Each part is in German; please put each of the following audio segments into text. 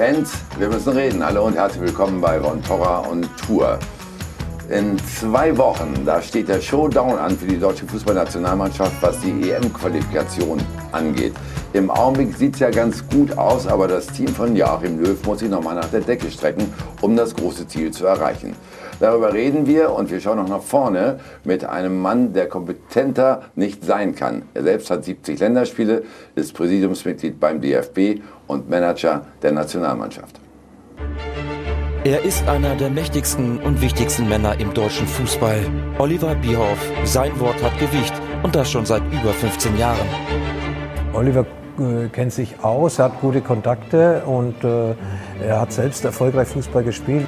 Fans, wir müssen reden. Hallo und herzlich willkommen bei Von Torra und Tour. In zwei Wochen, da steht der Showdown an für die deutsche Fußballnationalmannschaft, was die EM-Qualifikation angeht. Im Augenblick sieht es ja ganz gut aus, aber das Team von Joachim Löw muss sich nochmal nach der Decke strecken, um das große Ziel zu erreichen. Darüber reden wir und wir schauen noch nach vorne mit einem Mann, der kompetenter nicht sein kann. Er selbst hat 70 Länderspiele, ist Präsidiumsmitglied beim DFB und Manager der Nationalmannschaft. Er ist einer der mächtigsten und wichtigsten Männer im deutschen Fußball. Oliver Bierhoff. Sein Wort hat Gewicht und das schon seit über 15 Jahren. Oliver äh, kennt sich aus, hat gute Kontakte und äh, er hat selbst erfolgreich Fußball gespielt.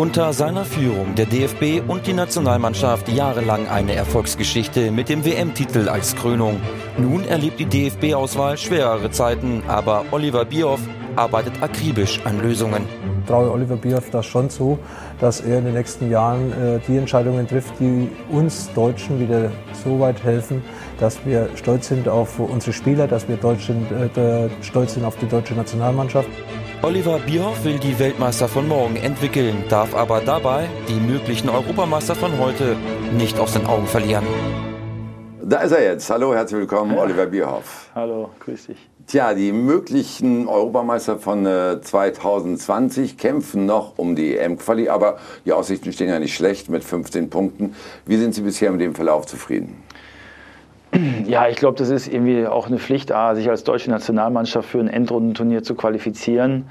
Unter seiner Führung der DFB und die Nationalmannschaft jahrelang eine Erfolgsgeschichte mit dem WM-Titel als Krönung. Nun erlebt die DFB-Auswahl schwerere Zeiten, aber Oliver Bierhoff arbeitet akribisch an Lösungen. Ich traue Oliver Bierhoff das schon zu, dass er in den nächsten Jahren äh, die Entscheidungen trifft, die uns Deutschen wieder so weit helfen, dass wir stolz sind auf unsere Spieler, dass wir Deutschen, äh, stolz sind auf die deutsche Nationalmannschaft. Oliver Bierhoff will die Weltmeister von morgen entwickeln, darf aber dabei die möglichen Europameister von heute nicht aus den Augen verlieren. Da ist er jetzt. Hallo, herzlich willkommen, Ja. Oliver Bierhoff. Hallo, grüß dich. Tja, die möglichen Europameister von äh, 2020 kämpfen noch um die EM-Quali, aber die Aussichten stehen ja nicht schlecht mit 15 Punkten. Wie sind Sie bisher mit dem Verlauf zufrieden? Ja, ich glaube, das ist irgendwie auch eine Pflicht, sich als deutsche Nationalmannschaft für ein Endrundenturnier zu qualifizieren.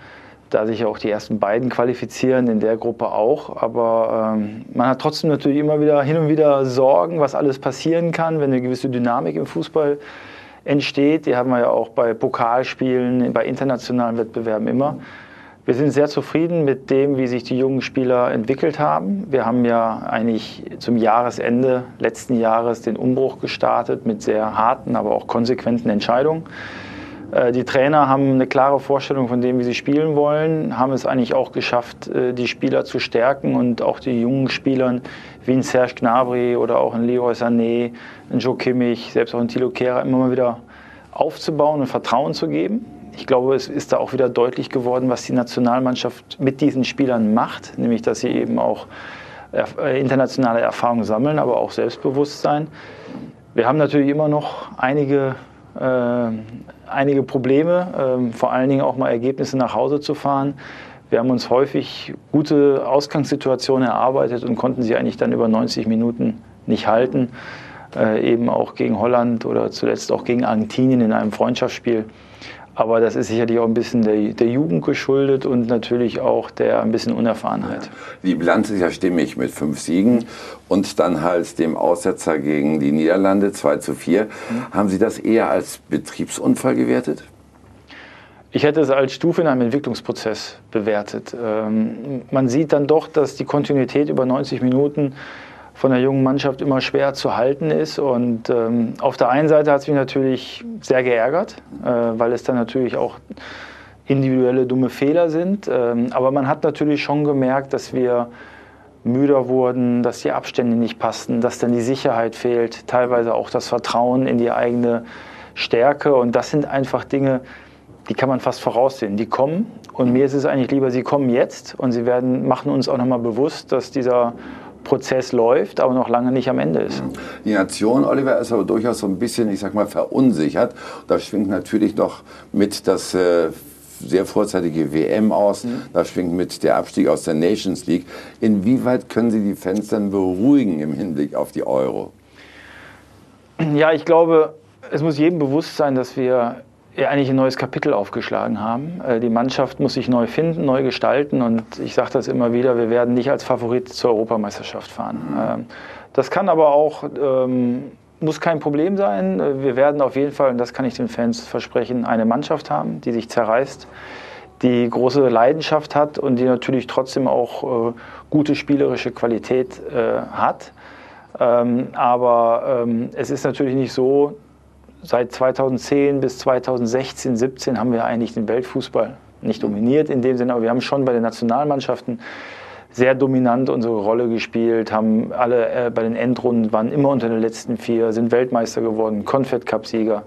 Da sich auch die ersten beiden qualifizieren, in der Gruppe auch. Aber ähm, man hat trotzdem natürlich immer wieder hin und wieder Sorgen, was alles passieren kann, wenn eine gewisse Dynamik im Fußball entsteht. Die haben wir ja auch bei Pokalspielen, bei internationalen Wettbewerben immer. Wir sind sehr zufrieden mit dem, wie sich die jungen Spieler entwickelt haben. Wir haben ja eigentlich zum Jahresende letzten Jahres den Umbruch gestartet mit sehr harten, aber auch konsequenten Entscheidungen. Äh, Die Trainer haben eine klare Vorstellung von dem, wie sie spielen wollen, haben es eigentlich auch geschafft, äh, die Spieler zu stärken und auch die jungen Spielern wie ein Serge Gnabry oder auch ein Leroy Sané, ein Joe Kimmich, selbst auch ein Thilo Kehrer immer mal wieder aufzubauen und Vertrauen zu geben. Ich glaube, es ist da auch wieder deutlich geworden, was die Nationalmannschaft mit diesen Spielern macht, nämlich dass sie eben auch äh, internationale Erfahrung sammeln, aber auch Selbstbewusstsein. Wir haben natürlich immer noch einige, äh, einige Probleme, ähm, vor allen Dingen auch mal Ergebnisse nach Hause zu fahren. Wir haben uns häufig gute Ausgangssituationen erarbeitet und konnten sie eigentlich dann über 90 Minuten nicht halten. Äh, eben auch gegen Holland oder zuletzt auch gegen Argentinien in einem Freundschaftsspiel. Aber das ist sicherlich auch ein bisschen der, der Jugend geschuldet und natürlich auch der ein bisschen Unerfahrenheit. Die Bilanz ist ja stimmig mit fünf Siegen und dann halt dem Aussetzer gegen die Niederlande 2 zu 4. Haben Sie das eher als Betriebsunfall gewertet? Ich hätte es als Stufe in einem Entwicklungsprozess bewertet. Ähm, man sieht dann doch, dass die Kontinuität über 90 Minuten von der jungen Mannschaft immer schwer zu halten ist. Und ähm, auf der einen Seite hat es mich natürlich sehr geärgert, äh, weil es dann natürlich auch individuelle dumme Fehler sind. Ähm, aber man hat natürlich schon gemerkt, dass wir müder wurden, dass die Abstände nicht passten, dass dann die Sicherheit fehlt, teilweise auch das Vertrauen in die eigene Stärke. Und das sind einfach Dinge, die kann man fast voraussehen. Die kommen und mir ist es eigentlich lieber, sie kommen jetzt und sie werden, machen uns auch nochmal bewusst, dass dieser Prozess läuft, aber noch lange nicht am Ende ist. Die Nation, Oliver, ist aber durchaus so ein bisschen, ich sag mal, verunsichert. Da schwingt natürlich noch mit das äh, sehr vorzeitige WM aus. Da schwingt mit der Abstieg aus der Nations League. Inwieweit können Sie die Fans dann beruhigen im Hinblick auf die Euro? Ja, ich glaube, es muss jedem bewusst sein, dass wir eigentlich ein neues Kapitel aufgeschlagen haben. Äh, Die Mannschaft muss sich neu finden, neu gestalten und ich sage das immer wieder, wir werden nicht als Favorit zur Europameisterschaft fahren. Ähm, Das kann aber auch, ähm, muss kein Problem sein. Äh, Wir werden auf jeden Fall, und das kann ich den Fans versprechen, eine Mannschaft haben, die sich zerreißt, die große Leidenschaft hat und die natürlich trotzdem auch äh, gute spielerische Qualität hat. Ähm, aber es ist natürlich nicht so, seit 2010 bis 2016, 17 haben wir eigentlich den Weltfußball nicht dominiert in dem Sinne, aber wir haben schon bei den Nationalmannschaften sehr dominant unsere Rolle gespielt, haben alle äh, bei den Endrunden waren immer unter den letzten vier, sind Weltmeister geworden, Confed Cup Sieger.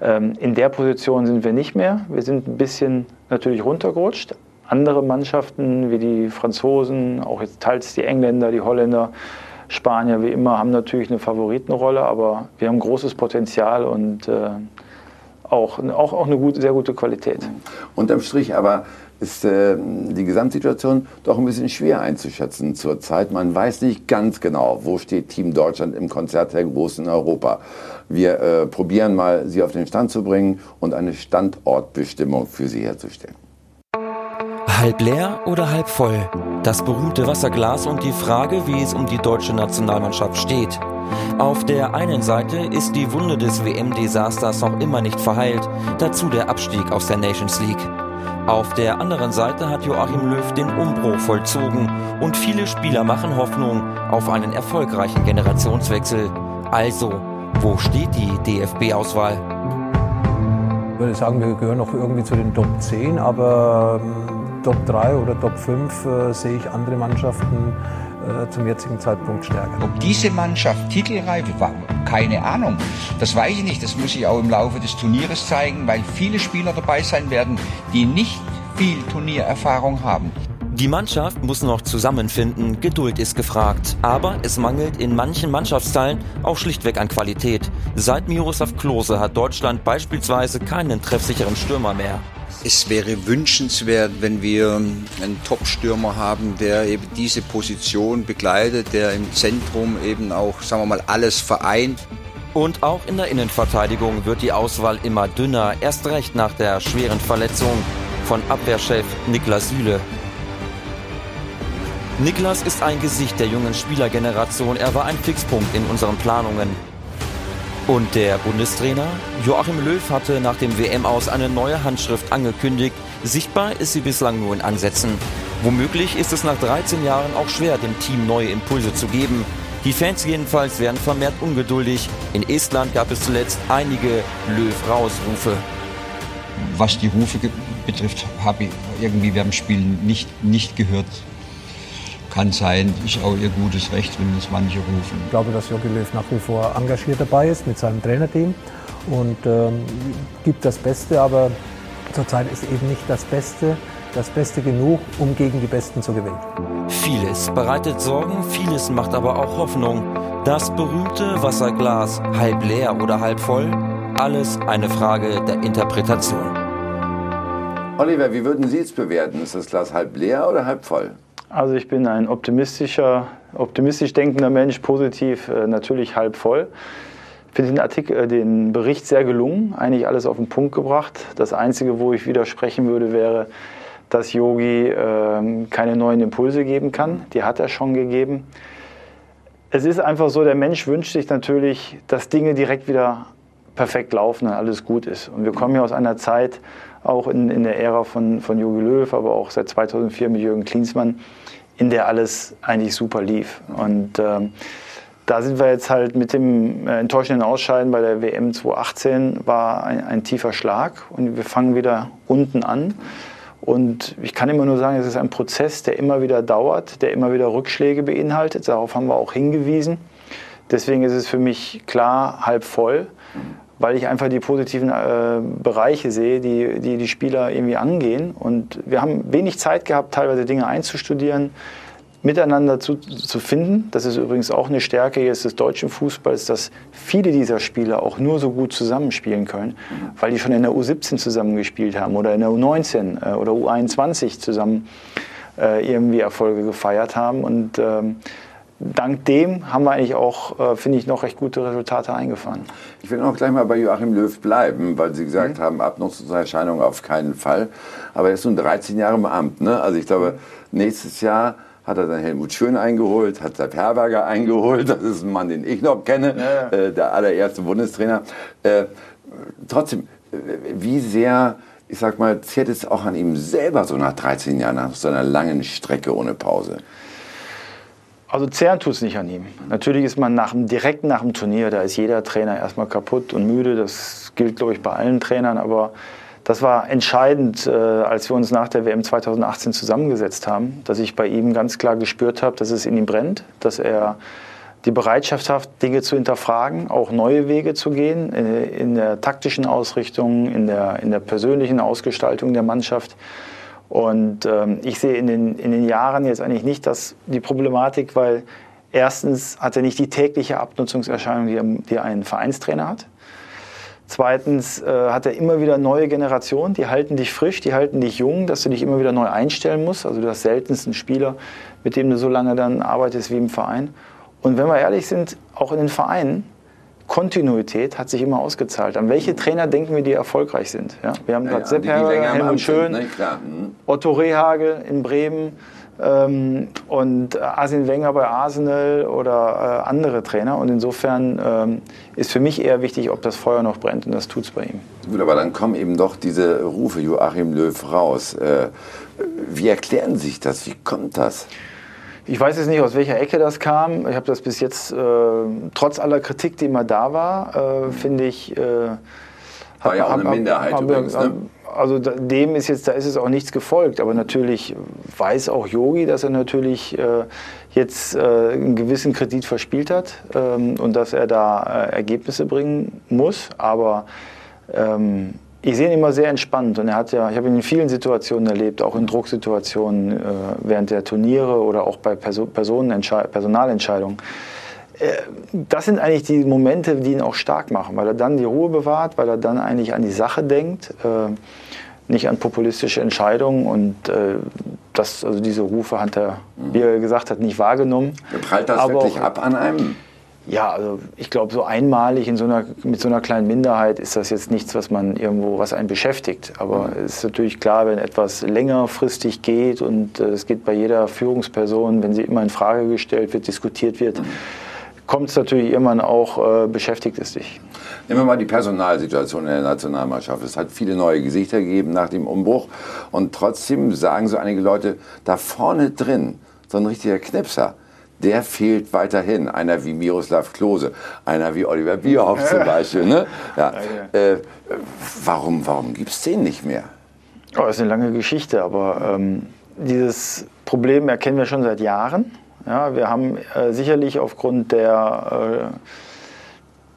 Ähm, in der Position sind wir nicht mehr. Wir sind ein bisschen natürlich runtergerutscht, andere Mannschaften wie die Franzosen, auch jetzt teils die Engländer, die Holländer, Spanier wie immer haben natürlich eine Favoritenrolle, aber wir haben großes Potenzial und äh, auch, auch, auch eine gute, sehr gute Qualität. Unterm Strich aber ist äh, die Gesamtsituation doch ein bisschen schwer einzuschätzen zurzeit. Man weiß nicht ganz genau, wo steht Team Deutschland im Konzert der Großen Europa. Wir äh, probieren mal, sie auf den Stand zu bringen und eine Standortbestimmung für sie herzustellen. Halb leer oder halb voll? Das berühmte Wasserglas und die Frage, wie es um die deutsche Nationalmannschaft steht. Auf der einen Seite ist die Wunde des WM-Desasters noch immer nicht verheilt, dazu der Abstieg aus der Nations League. Auf der anderen Seite hat Joachim Löw den Umbruch vollzogen und viele Spieler machen Hoffnung auf einen erfolgreichen Generationswechsel. Also, wo steht die DFB-Auswahl? Ich würde sagen, wir gehören noch irgendwie zu den Top 10, aber ähm, Top 3 oder Top 5 äh, sehe ich andere Mannschaften äh, zum jetzigen Zeitpunkt stärker. Ob diese Mannschaft titelreif war, keine Ahnung. Das weiß ich nicht. Das muss ich auch im Laufe des Turnieres zeigen, weil viele Spieler dabei sein werden, die nicht viel Turniererfahrung haben. Die Mannschaft muss noch zusammenfinden, Geduld ist gefragt. Aber es mangelt in manchen Mannschaftsteilen auch schlichtweg an Qualität. Seit Miroslav Klose hat Deutschland beispielsweise keinen treffsicheren Stürmer mehr. Es wäre wünschenswert, wenn wir einen Top-Stürmer haben, der eben diese Position begleitet, der im Zentrum eben auch, sagen wir mal, alles vereint. Und auch in der Innenverteidigung wird die Auswahl immer dünner, erst recht nach der schweren Verletzung von Abwehrchef Niklas Süle. Niklas ist ein Gesicht der jungen Spielergeneration, er war ein Fixpunkt in unseren Planungen. Und der Bundestrainer Joachim Löw hatte nach dem WM aus eine neue Handschrift angekündigt. Sichtbar ist sie bislang nur in Ansätzen. Womöglich ist es nach 13 Jahren auch schwer, dem Team neue Impulse zu geben. Die Fans jedenfalls werden vermehrt ungeduldig. In Estland gab es zuletzt einige Löw-Rausrufe. Was die Rufe betrifft, habe ich irgendwie dem Spiel nicht, nicht gehört kann sein, ist auch ihr gutes Recht, wenn das manche rufen. Ich glaube, dass Jogi Löw nach wie vor engagiert dabei ist mit seinem Trainerteam und ähm, gibt das Beste, aber zurzeit ist eben nicht das Beste das Beste genug, um gegen die Besten zu gewinnen. Vieles bereitet Sorgen, vieles macht aber auch Hoffnung. Das berühmte Wasserglas, halb leer oder halb voll, alles eine Frage der Interpretation. Oliver, wie würden Sie es bewerten? Ist das Glas halb leer oder halb voll? Also ich bin ein optimistischer, optimistisch denkender Mensch, positiv äh, natürlich halb voll. Ich finde den Artikel, äh, den Bericht sehr gelungen, eigentlich alles auf den Punkt gebracht. Das Einzige, wo ich widersprechen würde, wäre, dass Yogi äh, keine neuen Impulse geben kann. Die hat er schon gegeben. Es ist einfach so, der Mensch wünscht sich natürlich, dass Dinge direkt wieder perfekt laufen und alles gut ist. Und wir kommen ja aus einer Zeit, auch in, in der Ära von, von Jogi Löw, aber auch seit 2004 mit Jürgen Klinsmann, in der alles eigentlich super lief. Und ähm, da sind wir jetzt halt mit dem äh, enttäuschenden Ausscheiden bei der WM 2018 war ein, ein, tiefer Schlag und wir fangen wieder unten an. Und ich kann immer nur sagen, es ist ein Prozess, der immer wieder dauert, der immer wieder Rückschläge beinhaltet. Darauf haben wir auch hingewiesen. Deswegen ist es für mich klar halb voll weil ich einfach die positiven äh, Bereiche sehe, die, die die Spieler irgendwie angehen. Und wir haben wenig Zeit gehabt, teilweise Dinge einzustudieren, miteinander zu, zu finden. Das ist übrigens auch eine Stärke jetzt des deutschen Fußballs, dass viele dieser Spieler auch nur so gut zusammenspielen können, weil die schon in der U17 zusammengespielt haben oder in der U19 äh, oder U21 zusammen äh, irgendwie Erfolge gefeiert haben. Und ähm, dank dem haben wir eigentlich auch, äh, finde ich, noch recht gute Resultate eingefahren. Ich will auch gleich mal bei Joachim Löw bleiben, weil Sie gesagt mhm. haben, Abnutzungserscheinung auf keinen Fall. Aber er ist nun 13 Jahre im Amt. Ne? Also ich glaube, nächstes Jahr hat er dann Helmut Schön eingeholt, hat Sepp Herberger eingeholt. Das ist ein Mann, den ich noch kenne, ja. Äh, der allererste Bundestrainer. Äh, trotzdem, äh, wie sehr ich sag mal, zehrt es auch an ihm selber so nach 13 Jahren, nach so einer langen Strecke ohne Pause? Also zehren tut es nicht an ihm. Natürlich ist man nach, direkt nach dem Turnier, da ist jeder Trainer erstmal kaputt und müde. Das gilt, glaube ich, bei allen Trainern. Aber das war entscheidend, äh, als wir uns nach der WM 2018 zusammengesetzt haben, dass ich bei ihm ganz klar gespürt habe, dass es in ihm brennt, dass er die Bereitschaft hat, Dinge zu hinterfragen, auch neue Wege zu gehen, in, in der taktischen Ausrichtung, in der, in der persönlichen Ausgestaltung der Mannschaft. Und ähm, ich sehe in den, in den Jahren jetzt eigentlich nicht das, die Problematik, weil erstens hat er nicht die tägliche Abnutzungserscheinung, die, die ein Vereinstrainer hat. Zweitens äh, hat er immer wieder neue Generationen, die halten dich frisch, die halten dich jung, dass du dich immer wieder neu einstellen musst. Also du hast seltensten Spieler, mit dem du so lange dann arbeitest wie im Verein. Und wenn wir ehrlich sind, auch in den Vereinen, Kontinuität hat sich immer ausgezahlt. An welche Trainer denken wir, die erfolgreich sind? Ja, wir haben ja, gerade ja, Sepp Helmut Schön, ne? mhm. Otto Rehagel in Bremen, ähm, und Arsene Wenger bei Arsenal oder äh, andere Trainer. Und insofern ähm, ist für mich eher wichtig, ob das Feuer noch brennt und das tut es bei ihm. Gut, aber dann kommen eben doch diese Rufe Joachim Löw raus. Äh, wie erklären sich das? Wie kommt das? Ich weiß jetzt nicht, aus welcher Ecke das kam. Ich habe das bis jetzt, äh, trotz aller Kritik, die immer da war, äh, finde ich. Äh, war ja auch eine Minderheit hab, übrigens, ne? also dem ist jetzt, da ist es auch nichts gefolgt. Aber natürlich weiß auch Yogi, dass er natürlich äh, jetzt äh, einen gewissen Kredit verspielt hat ähm, und dass er da äh, Ergebnisse bringen muss. Aber ähm, ich sehe ihn immer sehr entspannt und er hat ja, ich habe ihn in vielen Situationen erlebt, auch in Drucksituationen äh, während der Turniere oder auch bei Perso Personalentscheidungen äh, das sind eigentlich die Momente, die ihn auch stark machen, weil er dann die Ruhe bewahrt, weil er dann eigentlich an die Sache denkt, äh, nicht an populistische Entscheidungen und äh, das, also diese Rufe hat er, wie er gesagt hat, nicht wahrgenommen. Prallt das Aber wirklich ab an einem? Ja, also ich glaube, so einmalig in so einer, mit so einer kleinen Minderheit ist das jetzt nichts, was man irgendwo, was einen beschäftigt. Aber mhm. es ist natürlich klar, wenn etwas längerfristig geht und es geht bei jeder Führungsperson, wenn sie immer in Frage gestellt wird, diskutiert wird, mhm kommt es natürlich irgendwann auch, äh, beschäftigt es dich. Nehmen wir mal die Personalsituation in der Nationalmannschaft. Es hat viele neue Gesichter gegeben nach dem Umbruch. Und trotzdem sagen so einige Leute, da vorne drin, so ein richtiger Knipser, der fehlt weiterhin. Einer wie Miroslav Klose, einer wie Oliver Bierhoff zum Beispiel. Ne? Ja. Äh, warum warum gibt es den nicht mehr? Oh, das ist eine lange Geschichte, aber ähm, dieses Problem erkennen wir schon seit Jahren. Ja, wir haben äh, sicherlich aufgrund der, äh,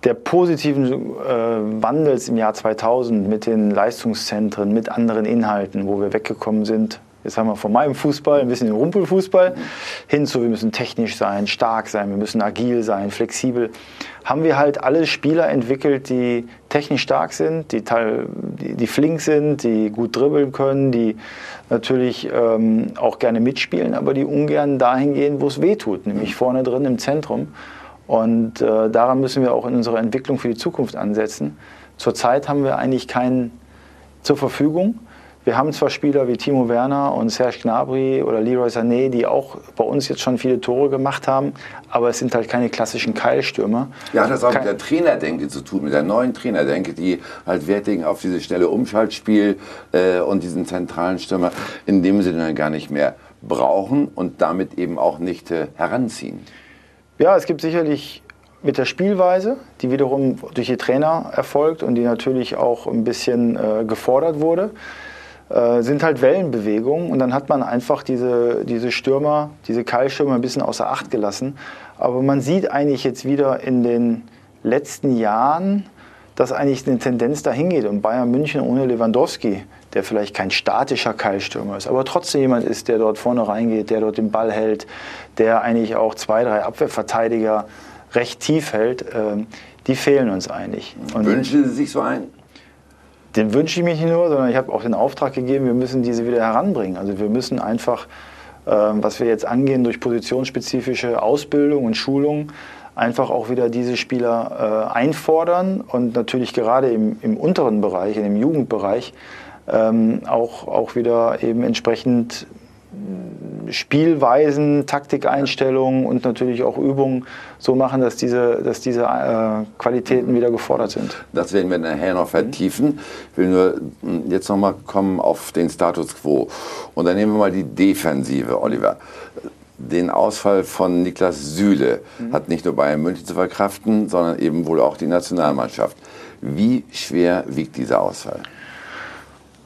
der positiven äh, Wandels im Jahr 2000 mit den Leistungszentren, mit anderen Inhalten, wo wir weggekommen sind, jetzt haben wir von meinem Fußball ein bisschen den Rumpelfußball hin zu, wir müssen technisch sein, stark sein, wir müssen agil sein, flexibel. Haben wir halt alle Spieler entwickelt, die technisch stark sind, die, die, die flink sind, die gut dribbeln können, die natürlich ähm, auch gerne mitspielen, aber die ungern dahin gehen, wo es weh tut, nämlich vorne drin im Zentrum. Und äh, daran müssen wir auch in unserer Entwicklung für die Zukunft ansetzen. Zurzeit haben wir eigentlich keinen zur Verfügung. Wir haben zwar Spieler wie Timo Werner und Serge Gnabry oder Leroy Sané, die auch bei uns jetzt schon viele Tore gemacht haben, aber es sind halt keine klassischen Keilstürmer. Ja, das hat auch mit der Trainerdenke zu tun, mit der neuen Trainerdenke, die halt Wert legen auf dieses schnelle Umschaltspiel äh, und diesen zentralen Stürmer, in dem sie dann gar nicht mehr brauchen und damit eben auch nicht äh, heranziehen. Ja, es gibt sicherlich mit der Spielweise, die wiederum durch die Trainer erfolgt und die natürlich auch ein bisschen äh, gefordert wurde äh, sind halt Wellenbewegungen und dann hat man einfach diese, diese Stürmer, diese Keilstürmer ein bisschen außer Acht gelassen. Aber man sieht eigentlich jetzt wieder in den letzten Jahren, dass eigentlich eine Tendenz dahin geht. Und Bayern München ohne Lewandowski, der vielleicht kein statischer Keilstürmer ist, aber trotzdem jemand ist, der dort vorne reingeht, der dort den Ball hält, der eigentlich auch zwei, drei Abwehrverteidiger recht tief hält, äh, die fehlen uns eigentlich. Und Wünschen Sie sich so einen? Den wünsche ich mich nicht nur, sondern ich habe auch den Auftrag gegeben, wir müssen diese wieder heranbringen. Also wir müssen einfach, äh, was wir jetzt angehen durch positionsspezifische Ausbildung und Schulung, einfach auch wieder diese Spieler äh, einfordern und natürlich gerade im, im unteren Bereich, in dem Jugendbereich, ähm, auch, auch wieder eben entsprechend Spielweisen, Taktikeinstellungen und natürlich auch Übungen so machen, dass diese, dass diese äh, Qualitäten wieder gefordert sind. Das werden wir nachher noch vertiefen. Ich will nur hm, jetzt noch mal kommen auf den Status quo. Und dann nehmen wir mal die Defensive, Oliver. Den Ausfall von Niklas Süle mhm. hat nicht nur Bayern München zu verkraften, sondern eben wohl auch die Nationalmannschaft. Wie schwer wiegt dieser Ausfall?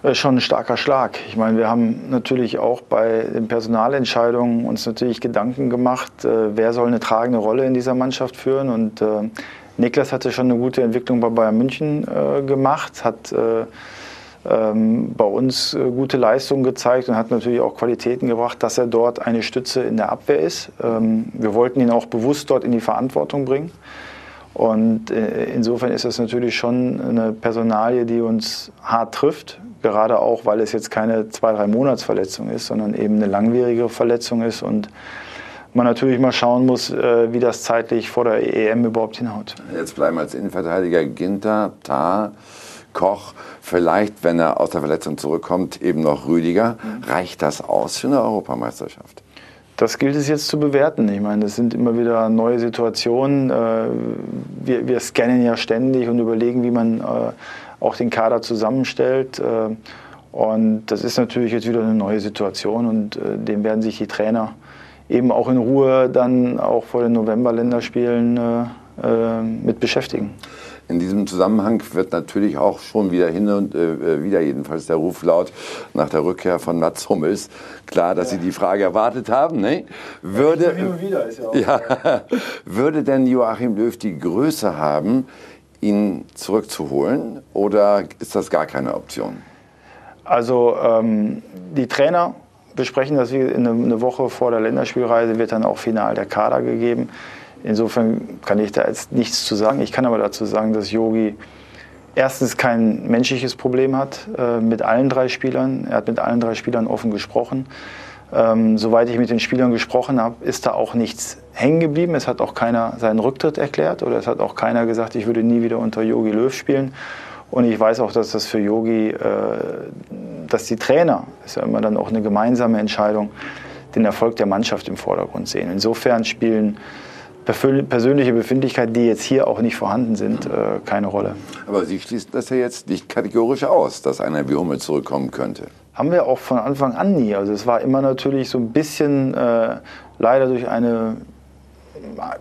Äh, schon ein starker Schlag. Ich meine, wir haben natürlich auch bei den Personalentscheidungen uns natürlich Gedanken gemacht, äh, wer soll eine tragende Rolle in dieser Mannschaft führen. Und äh, Niklas hatte schon eine gute Entwicklung bei Bayern München gemacht, hat äh, ähm, bei uns gute Leistungen gezeigt und hat natürlich auch Qualitäten gebracht, dass er dort eine Stütze in der Abwehr ist. Ähm, wir wollten ihn auch bewusst dort in die Verantwortung bringen. Und insofern ist das natürlich schon eine Personalie, die uns hart trifft. Gerade auch, weil es jetzt keine zwei, drei Monatsverletzung ist, sondern eben eine langwierige Verletzung ist und man natürlich mal schauen muss, äh, wie das zeitlich vor der EM überhaupt hinhaut. Jetzt bleiben als Innenverteidiger Ginter, Tar, Koch, vielleicht, wenn er aus der Verletzung zurückkommt, eben noch Rüdiger. Mhm. Reicht das aus für eine Europameisterschaft? Das gilt es jetzt zu bewerten. Ich meine, das sind immer wieder neue Situationen. Äh, wir, wir scannen ja ständig und überlegen, wie man äh, auch den Kader zusammenstellt. Äh, und das ist natürlich jetzt wieder eine neue Situation und dem werden sich die Trainer eben auch in Ruhe dann auch vor den November-Länderspielen mit beschäftigen. In diesem Zusammenhang wird natürlich auch schon wieder hin und äh, äh, wieder jedenfalls der Ruf laut nach der Rückkehr von Mats Hummels. Klar, dass ja. Sie die Frage erwartet haben. Ne? Würde, ja, ja, ja, würde denn Joachim Löw die Größe haben, ihn zurückzuholen oder ist das gar keine Option? Also ähm, die Trainer besprechen das eine Woche vor der Länderspielreise, wird dann auch final der Kader gegeben. Insofern kann ich da jetzt nichts zu sagen. Ich kann aber dazu sagen, dass Yogi erstens kein menschliches Problem hat äh, mit allen drei Spielern. Er hat mit allen drei Spielern offen gesprochen. Ähm, soweit ich mit den Spielern gesprochen habe, ist da auch nichts hängen geblieben. Es hat auch keiner seinen Rücktritt erklärt oder es hat auch keiner gesagt, ich würde nie wieder unter Yogi Löw spielen. Und ich weiß auch, dass das für Yogi, äh, dass die Trainer, ist ja immer dann auch eine gemeinsame Entscheidung, den Erfolg der Mannschaft im Vordergrund sehen. Insofern spielen persönliche Befindlichkeiten, die jetzt hier auch nicht vorhanden sind, äh, keine Rolle. Aber Sie schließen das ja jetzt nicht kategorisch aus, dass einer wie Hummel zurückkommen könnte. Haben wir auch von Anfang an nie. Also es war immer natürlich so ein bisschen äh, leider durch eine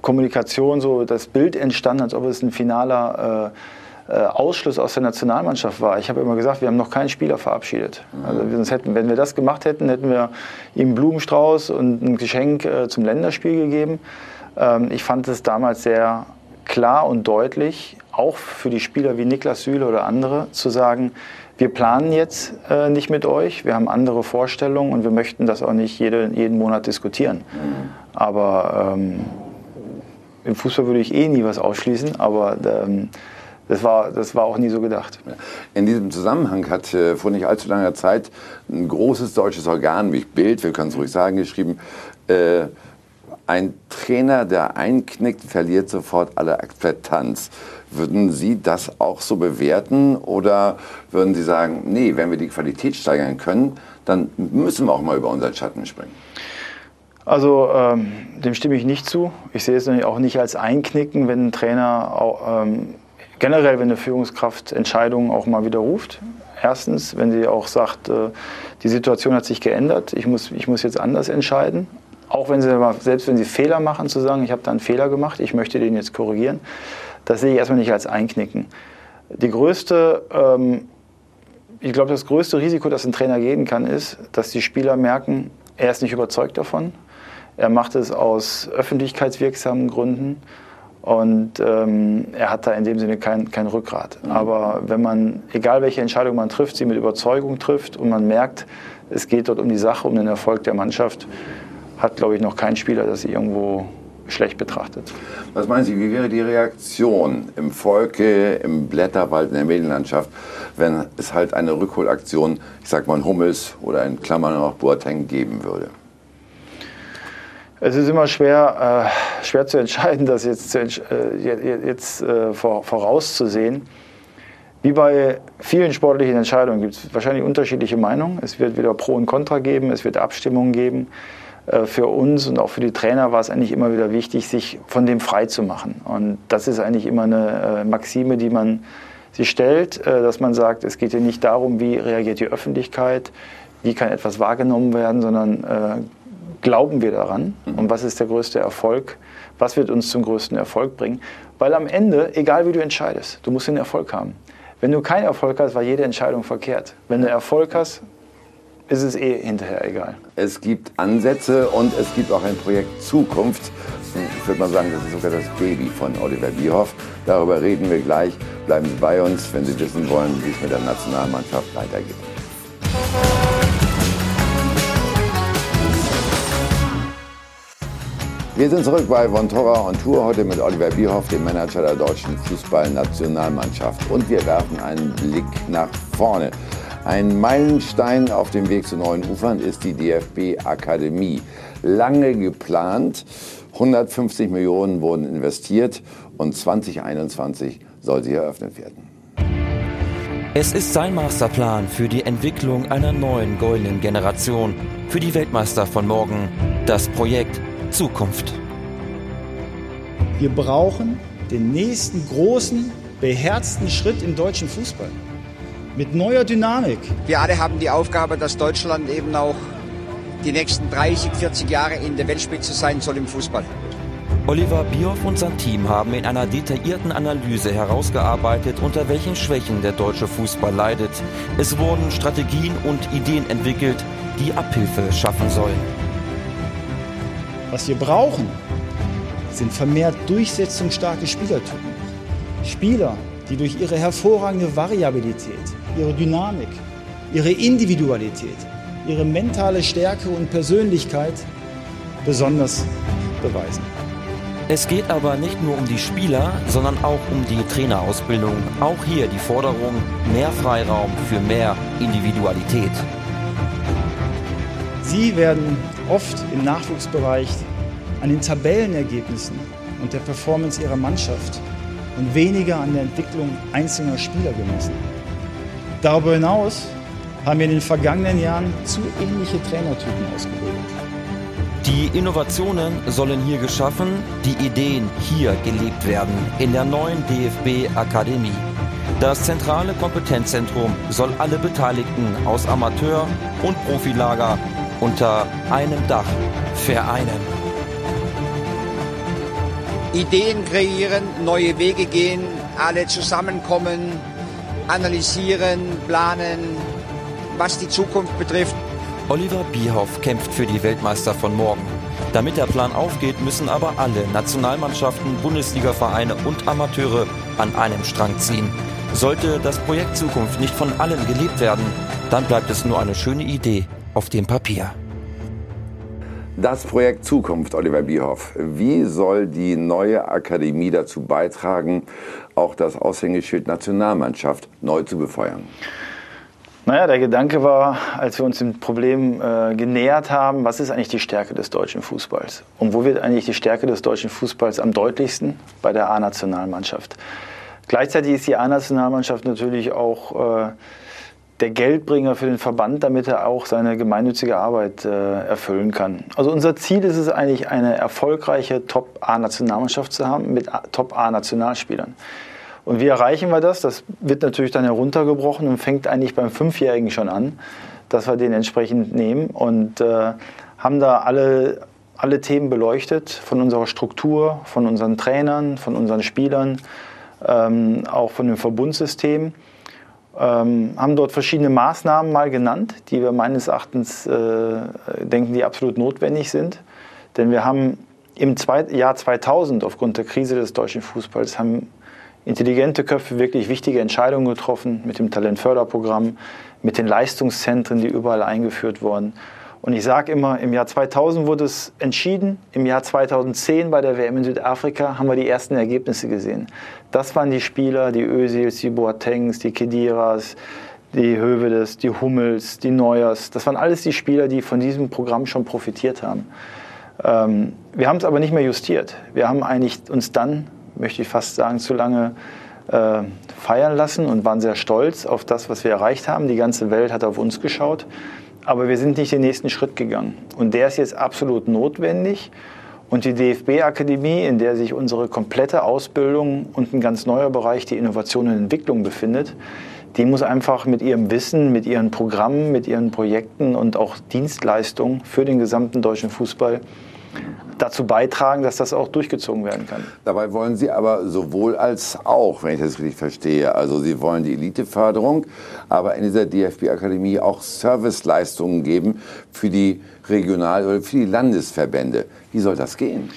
Kommunikation so das Bild entstanden, als ob es ein finaler äh, äh Ausschluss aus der Nationalmannschaft war. Ich habe immer gesagt, wir haben noch keinen Spieler verabschiedet. Also sonst hätten, wenn wir das gemacht hätten, hätten wir ihm einen Blumenstrauß und ein Geschenk äh, zum Länderspiel gegeben. Ähm, ich fand es damals sehr klar und deutlich, auch für die Spieler wie Niklas Süle oder andere, zu sagen, wir planen jetzt äh, nicht mit euch, wir haben andere Vorstellungen und wir möchten das auch nicht jede, jeden Monat diskutieren. Mhm. Aber ähm, im Fußball würde ich eh nie was ausschließen, aber ähm, das war, das war auch nie so gedacht. In diesem Zusammenhang hat äh, vor nicht allzu langer Zeit ein großes deutsches Organ, wie Bild, wir können es ruhig sagen, geschrieben, äh, ein Trainer, der einknickt, verliert sofort alle Akzeptanz. Würden Sie das auch so bewerten oder würden Sie sagen, nee, wenn wir die Qualität steigern können, dann müssen wir auch mal über unseren Schatten springen? Also ähm, dem stimme ich nicht zu. Ich sehe es auch nicht als Einknicken, wenn ein Trainer auch, ähm, generell, wenn eine Führungskraft Entscheidungen auch mal widerruft. Erstens, wenn sie auch sagt, äh, die Situation hat sich geändert, ich muss, ich muss jetzt anders entscheiden auch wenn sie selbst wenn sie Fehler machen, zu sagen, ich habe da einen Fehler gemacht, ich möchte den jetzt korrigieren, das sehe ich erstmal nicht als Einknicken. Die größte, ähm, ich glaube, das größte Risiko, das ein Trainer gehen kann, ist, dass die Spieler merken, er ist nicht überzeugt davon. Er macht es aus öffentlichkeitswirksamen Gründen und ähm, er hat da in dem Sinne kein, kein Rückgrat. Mhm. Aber wenn man, egal welche Entscheidung man trifft, sie mit Überzeugung trifft und man merkt, es geht dort um die Sache, um den Erfolg der Mannschaft, hat, glaube ich, noch kein Spieler das irgendwo schlecht betrachtet. Was meinen Sie, wie wäre die Reaktion im Volke, im Blätterwald, in der Medienlandschaft, wenn es halt eine Rückholaktion, ich sag mal Hummels oder in Klammern auch Boateng geben würde? Es ist immer schwer, äh, schwer zu entscheiden, das jetzt, äh, jetzt äh, vorauszusehen. Wie bei vielen sportlichen Entscheidungen gibt es wahrscheinlich unterschiedliche Meinungen. Es wird wieder Pro und Contra geben, es wird Abstimmungen geben. Äh, für uns und auch für die Trainer war es eigentlich immer wieder wichtig, sich von dem frei zu machen. Und das ist eigentlich immer eine äh, Maxime, die man sich stellt, äh, dass man sagt, es geht hier nicht darum, wie reagiert die Öffentlichkeit, wie kann etwas wahrgenommen werden, sondern glauben wir daran mhm. und was ist der größte Erfolg, was wird uns zum größten Erfolg bringen. Weil am Ende, egal wie du entscheidest, du musst den Erfolg haben. Wenn du keinen Erfolg hast, war jede Entscheidung verkehrt. Wenn du Erfolg hast, ist es eh hinterher egal. Es gibt Ansätze und es gibt auch ein Projekt Zukunft. Ich würde mal sagen, das ist sogar das Baby von Oliver Bierhoff. Darüber reden wir gleich Bleiben Sie bei uns, wenn Sie wissen wollen, wie es mit der Nationalmannschaft weitergeht. Wir sind zurück bei Von Torra on Tour, heute mit Oliver Bierhoff, dem Manager der deutschen Fußballnationalmannschaft. Und wir werfen einen Blick nach vorne. Ein Meilenstein auf dem Weg zu neuen Ufern ist die DFB-Akademie. Lange geplant, 150 Millionen wurden investiert und 2021 soll sie eröffnet werden. Es ist sein Masterplan für die Entwicklung einer neuen goldenen Generation, für die Weltmeister von morgen, das Projekt Zukunft. Wir brauchen den nächsten großen, beherzten Schritt im deutschen Fußball. Mit neuer Dynamik. Wir alle haben die Aufgabe, dass Deutschland eben auch die nächsten 30, 40 Jahre in der Weltspitze sein soll im Fußball. Oliver Bierhoff und sein Team haben in einer detaillierten Analyse herausgearbeitet, unter welchen Schwächen der deutsche Fußball leidet. Es wurden Strategien und Ideen entwickelt, die Abhilfe schaffen sollen. Was wir brauchen, sind vermehrt durchsetzungsstarke Spielertypen. Spieler, die durch ihre hervorragende Variabilität, ihre Dynamik, ihre Individualität, ihre mentale Stärke und Persönlichkeit besonders beweisen. Es geht aber nicht nur um die Spieler, sondern auch um die Trainerausbildung. Auch hier die Forderung mehr Freiraum für mehr Individualität. Sie werden oft im Nachwuchsbereich an den Tabellenergebnissen und der Performance ihrer Mannschaft und weniger an der Entwicklung einzelner Spieler gemessen. Darüber hinaus haben wir in den vergangenen Jahren zu ähnliche Trainertypen ausgebildet. Die Innovationen sollen hier geschaffen, die Ideen hier gelebt werden, in der neuen DFB-Akademie. Das zentrale Kompetenzzentrum soll alle Beteiligten aus Amateur- und Profilager unter einem Dach vereinen. Ideen kreieren, neue Wege gehen, alle zusammenkommen, analysieren, planen, was die Zukunft betrifft. Oliver Bierhoff kämpft für die Weltmeister von morgen. Damit der Plan aufgeht, müssen aber alle Nationalmannschaften, Bundesligavereine und Amateure an einem Strang ziehen. Sollte das Projekt Zukunft nicht von allen gelebt werden, dann bleibt es nur eine schöne Idee auf dem Papier. Das Projekt Zukunft, Oliver Bierhoff. Wie soll die neue Akademie dazu beitragen, auch das Aushängeschild Nationalmannschaft neu zu befeuern? Naja, der Gedanke war, als wir uns dem Problem äh, genähert haben, was ist eigentlich die Stärke des deutschen Fußballs? Und wo wird eigentlich die Stärke des deutschen Fußballs am deutlichsten? Bei der A-Nationalmannschaft. Gleichzeitig ist die A-Nationalmannschaft natürlich auch äh, der Geldbringer für den Verband, damit er auch seine gemeinnützige Arbeit äh, erfüllen kann. Also unser Ziel ist es eigentlich, eine erfolgreiche Top-A-Nationalmannschaft zu haben mit Top-A-Nationalspielern. Und wie erreichen wir das? Das wird natürlich dann heruntergebrochen und fängt eigentlich beim Fünfjährigen schon an, dass wir den entsprechend nehmen und äh, haben da alle, alle Themen beleuchtet, von unserer Struktur, von unseren Trainern, von unseren Spielern, ähm, auch von dem Verbundsystem ähm, haben dort verschiedene Maßnahmen mal genannt, die wir meines Erachtens äh, denken, die absolut notwendig sind. Denn wir haben im Zwei Jahr 2000 aufgrund der Krise des deutschen Fußballs haben intelligente Köpfe wirklich wichtige Entscheidungen getroffen mit dem Talentförderprogramm, mit den Leistungszentren, die überall eingeführt wurden. Und ich sage immer, im Jahr 2000 wurde es entschieden, im Jahr 2010 bei der WM in Südafrika haben wir die ersten Ergebnisse gesehen. Das waren die Spieler, die Özils, die Boatengs, die Kediras, die Hövedes, die Hummels, die Neuers. Das waren alles die Spieler, die von diesem Programm schon profitiert haben. Ähm, wir haben es aber nicht mehr justiert. Wir haben eigentlich uns dann, möchte ich fast sagen, zu lange äh, feiern lassen und waren sehr stolz auf das, was wir erreicht haben. Die ganze Welt hat auf uns geschaut. Aber wir sind nicht den nächsten Schritt gegangen. Und der ist jetzt absolut notwendig. Und die DFB-Akademie, in der sich unsere komplette Ausbildung und ein ganz neuer Bereich, die Innovation und Entwicklung befindet, die muss einfach mit ihrem Wissen, mit ihren Programmen, mit ihren Projekten und auch Dienstleistungen für den gesamten deutschen Fußball dazu beitragen, dass das auch durchgezogen werden kann. Dabei wollen Sie aber sowohl als auch, wenn ich das richtig verstehe, also Sie wollen die Eliteförderung, aber in dieser DFB-Akademie auch Serviceleistungen geben für die Regional- oder für die Landesverbände. Wie soll das gehen?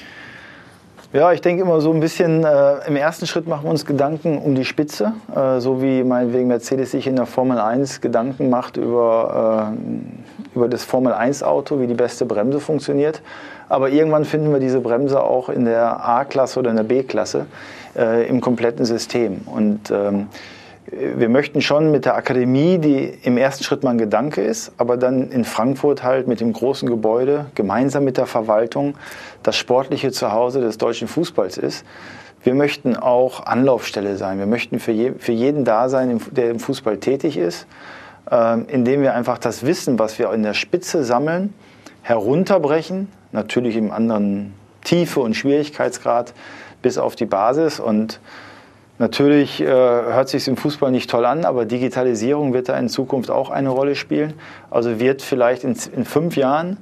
Ja, ich denke immer so ein bisschen, äh, im ersten Schritt machen wir uns Gedanken um die Spitze, äh, so wie meinetwegen Mercedes sich in der Formel 1 Gedanken macht über, äh, über das Formel 1 Auto, wie die beste Bremse funktioniert. Aber irgendwann finden wir diese Bremse auch in der A-Klasse oder in der B-Klasse äh, im kompletten System. Und ähm, wir möchten schon mit der Akademie, die im ersten Schritt mal ein Gedanke ist, aber dann in Frankfurt halt mit dem großen Gebäude gemeinsam mit der Verwaltung das sportliche Zuhause des deutschen Fußballs ist. Wir möchten auch Anlaufstelle sein. Wir möchten für, je, für jeden da sein, der im Fußball tätig ist, äh, indem wir einfach das Wissen, was wir in der Spitze sammeln, herunterbrechen, natürlich im anderen Tiefe und Schwierigkeitsgrad bis auf die Basis und Natürlich äh, hört sich im Fußball nicht toll an, aber Digitalisierung wird da in Zukunft auch eine Rolle spielen. Also wird vielleicht in, in fünf Jahren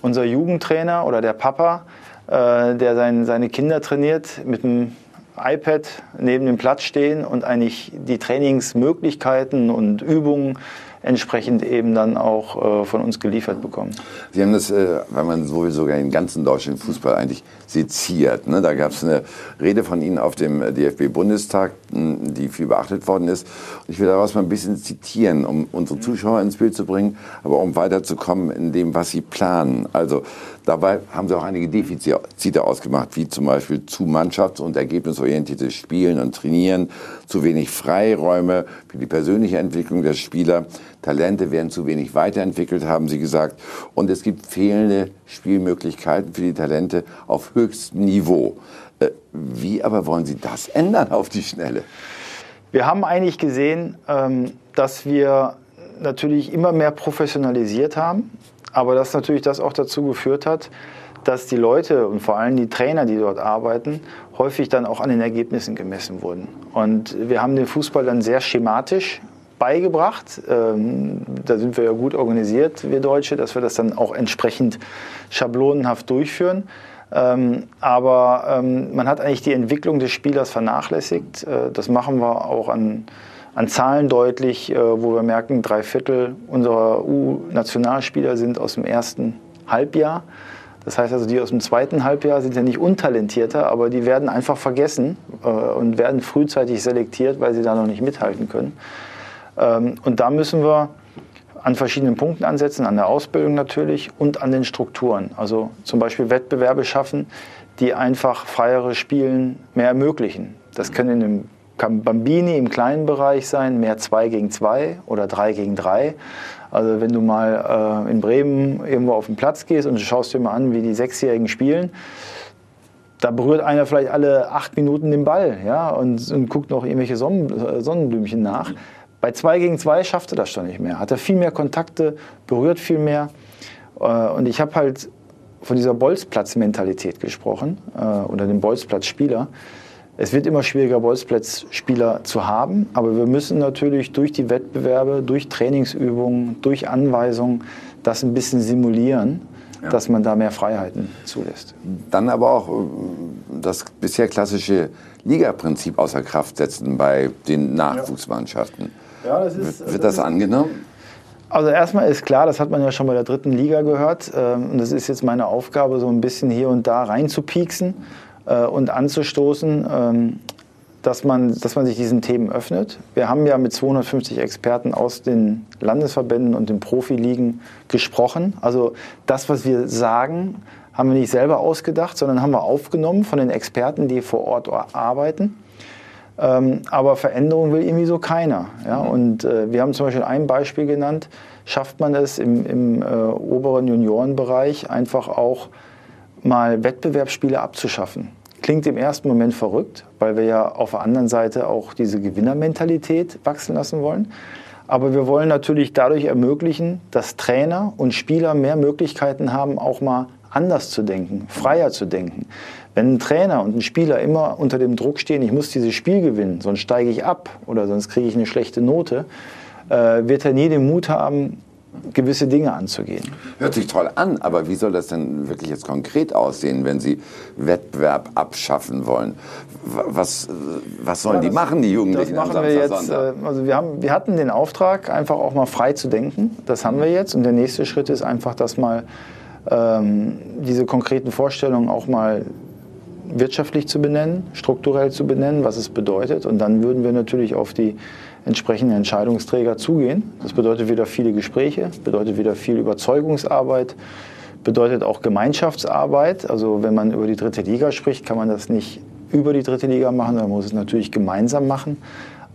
unser Jugendtrainer oder der Papa, äh, der sein, seine Kinder trainiert, mit dem iPad neben dem Platz stehen und eigentlich die Trainingsmöglichkeiten und Übungen entsprechend eben dann auch äh, von uns geliefert bekommen. Sie haben das, äh, weil man so sogar den ganzen deutschen Fußball eigentlich seziert. Ne? Da gab es eine Rede von Ihnen auf dem DFB-Bundestag, die viel beachtet worden ist. Ich will daraus mal ein bisschen zitieren, um unsere Zuschauer ins Bild zu bringen, aber um weiterzukommen in dem, was Sie planen. Also Dabei haben sie auch einige Defizite ausgemacht, wie zum Beispiel zu mannschafts- und ergebnisorientiertes Spielen und Trainieren, zu wenig Freiräume für die persönliche Entwicklung der Spieler, Talente werden zu wenig weiterentwickelt, haben sie gesagt, und es gibt fehlende Spielmöglichkeiten für die Talente auf höchstem Niveau. Äh, wie aber wollen Sie das ändern auf die Schnelle? Wir haben eigentlich gesehen, ähm, dass wir natürlich immer mehr professionalisiert haben aber dass natürlich das auch dazu geführt hat, dass die Leute und vor allem die Trainer, die dort arbeiten, häufig dann auch an den Ergebnissen gemessen wurden. Und wir haben den Fußball dann sehr schematisch beigebracht. Ähm, da sind wir ja gut organisiert, wir Deutsche, dass wir das dann auch entsprechend schablonenhaft durchführen. Ähm, aber ähm, man hat eigentlich die Entwicklung des Spielers vernachlässigt. Äh, das machen wir auch an an Zahlen deutlich, äh, wo wir merken, drei Viertel unserer U-Nationalspieler sind aus dem ersten Halbjahr. Das heißt also, die aus dem zweiten Halbjahr sind ja nicht untalentierter, aber die werden einfach vergessen äh, und werden frühzeitig selektiert, weil sie da noch nicht mithalten können. Ähm, und da müssen wir an verschiedenen Punkten ansetzen, an der Ausbildung natürlich und an den Strukturen. Also zum Beispiel Wettbewerbe schaffen, die einfach freiere Spielen mehr ermöglichen. Das können in einem kann Bambini im kleinen Bereich sein, mehr 2 gegen 2 oder 3 gegen 3. Also wenn du mal äh, in Bremen irgendwo auf den Platz gehst und schaust dir mal an, wie die Sechsjährigen spielen, da berührt einer vielleicht alle acht Minuten den Ball ja, und, und guckt noch irgendwelche Sonnen, äh, Sonnenblümchen nach. Bei 2 gegen 2 schafft er das schon nicht mehr. Hat er viel mehr Kontakte, berührt viel mehr. Äh, und ich habe halt von dieser Bolzplatz-Mentalität gesprochen äh, oder dem Bolzplatz-Spieler. Es wird immer schwieriger, Bolzplatzspieler zu haben, aber wir müssen natürlich durch die Wettbewerbe, durch Trainingsübungen, durch Anweisungen das ein bisschen simulieren, ja. dass man da mehr Freiheiten zulässt. Dann aber auch äh, das bisher klassische Ligaprinzip außer Kraft setzen bei den Nachwuchsmannschaften. Ja, das ist, wird das, das angenommen? Also erstmal ist klar, das hat man ja schon bei der dritten Liga gehört. Ähm, und das ist jetzt meine Aufgabe, so ein bisschen hier und da reinzupieksen äh, und anzustoßen, ähm, dass man, dass man sich diesen Themen öffnet. Wir haben ja mit 250 Experten aus den Landesverbänden und den Profiligen gesprochen. Also das, was wir sagen, haben wir nicht selber ausgedacht, sondern haben wir aufgenommen von den Experten, die vor Ort arbeiten. Ähm, aber Veränderung will irgendwie so keiner. Ja? Mhm. Und äh, wir haben zum Beispiel ein Beispiel genannt, schafft man es im, im äh, oberen Juniorenbereich einfach auch mal Wettbewerbsspiele abzuschaffen. Klingt im ersten Moment verrückt, weil wir ja auf der anderen Seite auch diese Gewinnermentalität wachsen lassen wollen. Aber wir wollen natürlich dadurch ermöglichen, dass Trainer und Spieler mehr Möglichkeiten haben, auch mal anders zu denken, freier zu denken. Wenn ein Trainer und ein Spieler immer unter dem Druck stehen, ich muss dieses Spiel gewinnen, sonst steige ich ab oder sonst kriege ich eine schlechte Note, äh, wird er nie den Mut haben, gewisse Dinge anzugehen. Hört sich toll an, aber wie soll das denn wirklich jetzt konkret aussehen, wenn Sie Wettbewerb abschaffen wollen? Was, was sollen ja, das, die machen, die Jugendlichen das machen wir jetzt, äh, Also wir, haben, wir hatten den Auftrag, einfach auch mal frei zu denken. Das haben wir jetzt. Und der nächste Schritt ist einfach, dass mal ähm, diese konkreten Vorstellungen auch mal wirtschaftlich zu benennen, strukturell zu benennen, was es bedeutet. Und dann würden wir natürlich auf die entsprechenden Entscheidungsträger zugehen. Das bedeutet wieder viele Gespräche, bedeutet wieder viel Überzeugungsarbeit, bedeutet auch Gemeinschaftsarbeit. Also wenn man über die dritte Liga spricht, kann man das nicht über die dritte Liga machen, man muss es natürlich gemeinsam machen.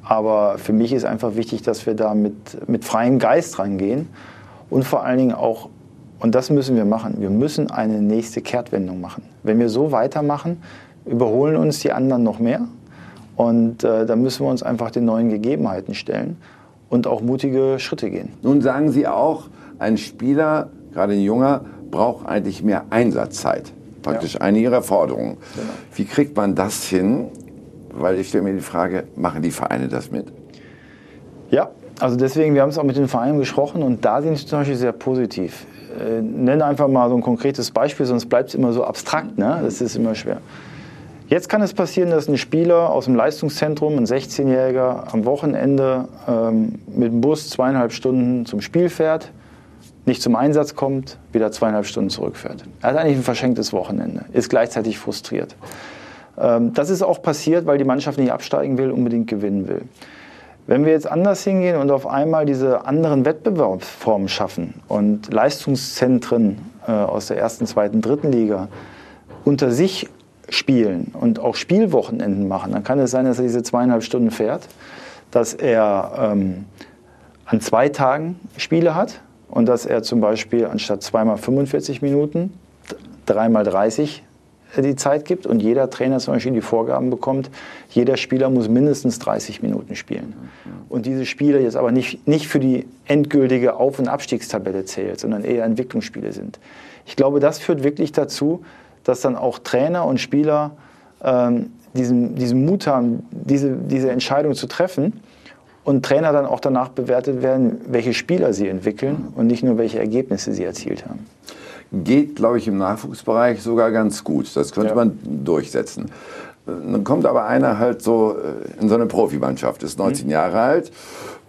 Aber für mich ist einfach wichtig, dass wir da mit, mit freiem Geist rangehen und vor allen Dingen auch, und das müssen wir machen, wir müssen eine nächste Kehrtwendung machen. Wenn wir so weitermachen, überholen uns die anderen noch mehr und äh, da müssen wir uns einfach den neuen Gegebenheiten stellen und auch mutige Schritte gehen. Nun sagen Sie auch, ein Spieler, gerade ein junger, braucht eigentlich mehr Einsatzzeit. Praktisch ja. eine Ihrer Forderungen. Genau. Wie kriegt man das hin? Weil ich stelle mir die Frage, machen die Vereine das mit? Ja, also deswegen, wir haben es auch mit den Vereinen gesprochen und da sind sie zum Beispiel sehr positiv. Äh, nenne einfach mal so ein konkretes Beispiel, sonst bleibt es immer so abstrakt. Ne? Das ist immer schwer. Jetzt kann es passieren, dass ein Spieler aus dem Leistungszentrum, ein 16-Jähriger, am Wochenende ähm, mit dem Bus zweieinhalb Stunden zum Spiel fährt, nicht zum Einsatz kommt, wieder zweieinhalb Stunden zurückfährt. Er hat eigentlich ein verschenktes Wochenende, ist gleichzeitig frustriert. Ähm, das ist auch passiert, weil die Mannschaft nicht absteigen will, unbedingt gewinnen will. Wenn wir jetzt anders hingehen und auf einmal diese anderen Wettbewerbsformen schaffen und Leistungszentren äh, aus der ersten, zweiten, dritten Liga unter sich spielen und auch Spielwochenenden machen, dann kann es sein, dass er diese zweieinhalb Stunden fährt, dass er ähm, an zwei Tagen Spiele hat und dass er zum Beispiel anstatt zweimal 45 Minuten dreimal 30 die Zeit gibt und jeder Trainer zum Beispiel die Vorgaben bekommt, jeder Spieler muss mindestens 30 Minuten spielen. Und diese Spiele jetzt aber nicht, nicht für die endgültige Auf- und Abstiegstabelle zählt, sondern eher Entwicklungsspiele sind. Ich glaube, das führt wirklich dazu, dass dann auch Trainer und Spieler ähm, diesen, diesen Mut haben, diese, diese Entscheidung zu treffen und Trainer dann auch danach bewertet werden, welche Spieler sie entwickeln und nicht nur welche Ergebnisse sie erzielt haben. Geht, glaube ich, im Nachwuchsbereich sogar ganz gut. Das könnte ja. man durchsetzen. Dann kommt aber einer halt so äh, in so eine Profimannschaft, ist 19 mhm. Jahre alt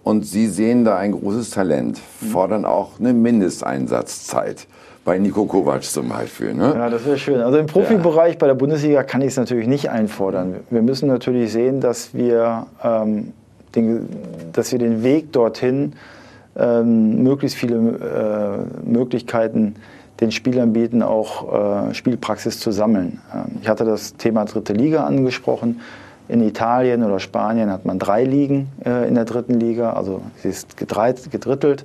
und Sie sehen da ein großes Talent, mhm. fordern auch eine Mindesteinsatzzeit bei Nico Kovac zum Beispiel. Ne? Ja, das wäre schön. Also im Profibereich ja. bei der Bundesliga kann ich es natürlich nicht einfordern. Wir müssen natürlich sehen, dass wir, ähm, den, dass wir den Weg dorthin ähm, möglichst viele äh, Möglichkeiten den Spielern bieten, auch äh, Spielpraxis zu sammeln. Ähm, ich hatte das Thema dritte Liga angesprochen. In Italien oder Spanien hat man drei Ligen äh, in der dritten Liga, also sie ist gedrittelt.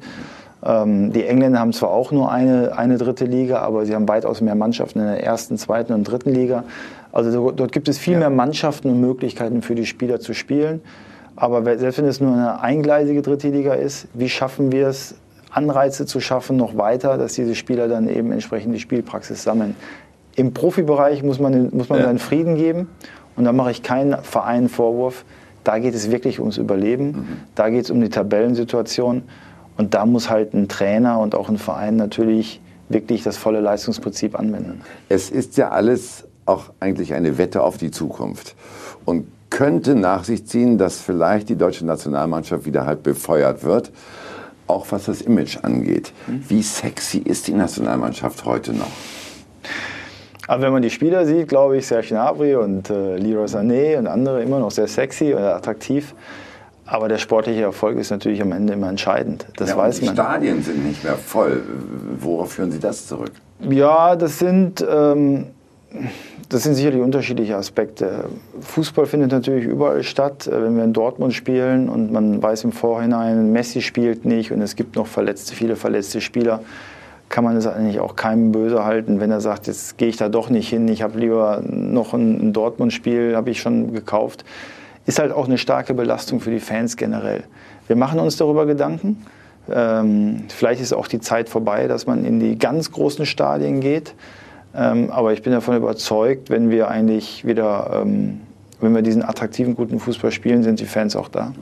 Ähm, die Engländer haben zwar auch nur eine, eine dritte Liga, aber sie haben weitaus mehr Mannschaften in der ersten, zweiten und dritten Liga. Also dort gibt es viel ja. mehr Mannschaften und Möglichkeiten für die Spieler zu spielen. Aber selbst wenn es nur eine eingleisige dritte Liga ist, wie schaffen wir es, Anreize zu schaffen, noch weiter, dass diese Spieler dann eben entsprechend die Spielpraxis sammeln. Im Profibereich muss man, muss man ja. seinen Frieden geben und da mache ich keinen Verein Vorwurf. Da geht es wirklich ums Überleben, mhm. da geht es um die Tabellensituation. Und da muss halt ein Trainer und auch ein Verein natürlich wirklich das volle Leistungsprinzip anwenden. Es ist ja alles auch eigentlich eine Wette auf die Zukunft und könnte nach sich ziehen, dass vielleicht die deutsche Nationalmannschaft wieder halt befeuert wird, auch was das Image angeht. Mhm. Wie sexy ist die Nationalmannschaft heute noch? Aber wenn man die Spieler sieht, glaube ich, Serge Gnabry und äh, Leroy Sané und andere immer noch sehr sexy und attraktiv. Aber der sportliche Erfolg ist natürlich am Ende immer entscheidend. Das ja, weiß die man. Die Stadien sind nicht mehr voll. Worauf führen Sie das zurück? Ja, das sind, ähm, das sind sicherlich unterschiedliche Aspekte. Fußball findet natürlich überall statt. Äh, wenn wir in Dortmund spielen und man weiß im Vorhinein, Messi spielt nicht und es gibt noch verletzte, viele verletzte Spieler, kann man es eigentlich auch keinem böse halten, wenn er sagt, jetzt gehe ich da doch nicht hin. Ich habe lieber noch ein Dortmund-Spiel, habe ich schon gekauft ist halt auch eine starke Belastung für die Fans generell. Wir machen uns darüber Gedanken. Ähm, vielleicht ist auch die Zeit vorbei, dass man in die ganz großen Stadien geht. Ähm, aber ich bin davon überzeugt, wenn wir eigentlich wieder, ähm, wenn wir diesen attraktiven, guten Fußball spielen, sind die Fans auch da.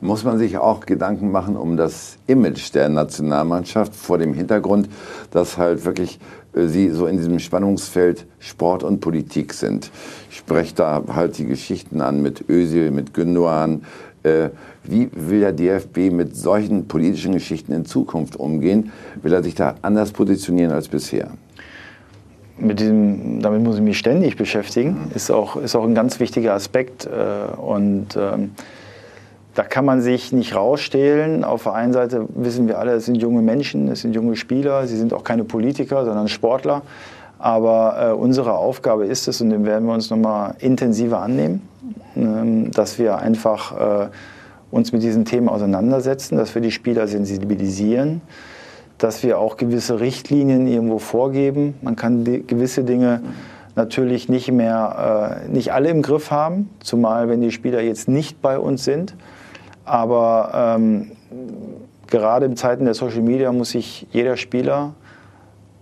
Muss man sich auch Gedanken machen um das Image der Nationalmannschaft vor dem Hintergrund, dass halt wirklich äh, sie so in diesem Spannungsfeld Sport und Politik sind. Ich spreche da halt die Geschichten an mit Özil, mit Gündogan. Äh, wie will der DFB mit solchen politischen Geschichten in Zukunft umgehen? Will er sich da anders positionieren als bisher? Mit diesem, damit muss ich mich ständig beschäftigen. Mhm. Ist, auch, ist auch ein ganz wichtiger Aspekt. Äh, und ähm, da kann man sich nicht rausstehlen. Auf der einen Seite wissen wir alle, es sind junge Menschen, es sind junge Spieler, sie sind auch keine Politiker, sondern Sportler. Aber äh, unsere Aufgabe ist es, und dem werden wir uns nochmal intensiver annehmen, ähm, dass wir einfach äh, uns mit diesen Themen auseinandersetzen, dass wir die Spieler sensibilisieren, dass wir auch gewisse Richtlinien irgendwo vorgeben. Man kann gewisse Dinge natürlich nicht mehr, äh, nicht alle im Griff haben, zumal wenn die Spieler jetzt nicht bei uns sind. Aber ähm, gerade in Zeiten der Social Media muss sich jeder Spieler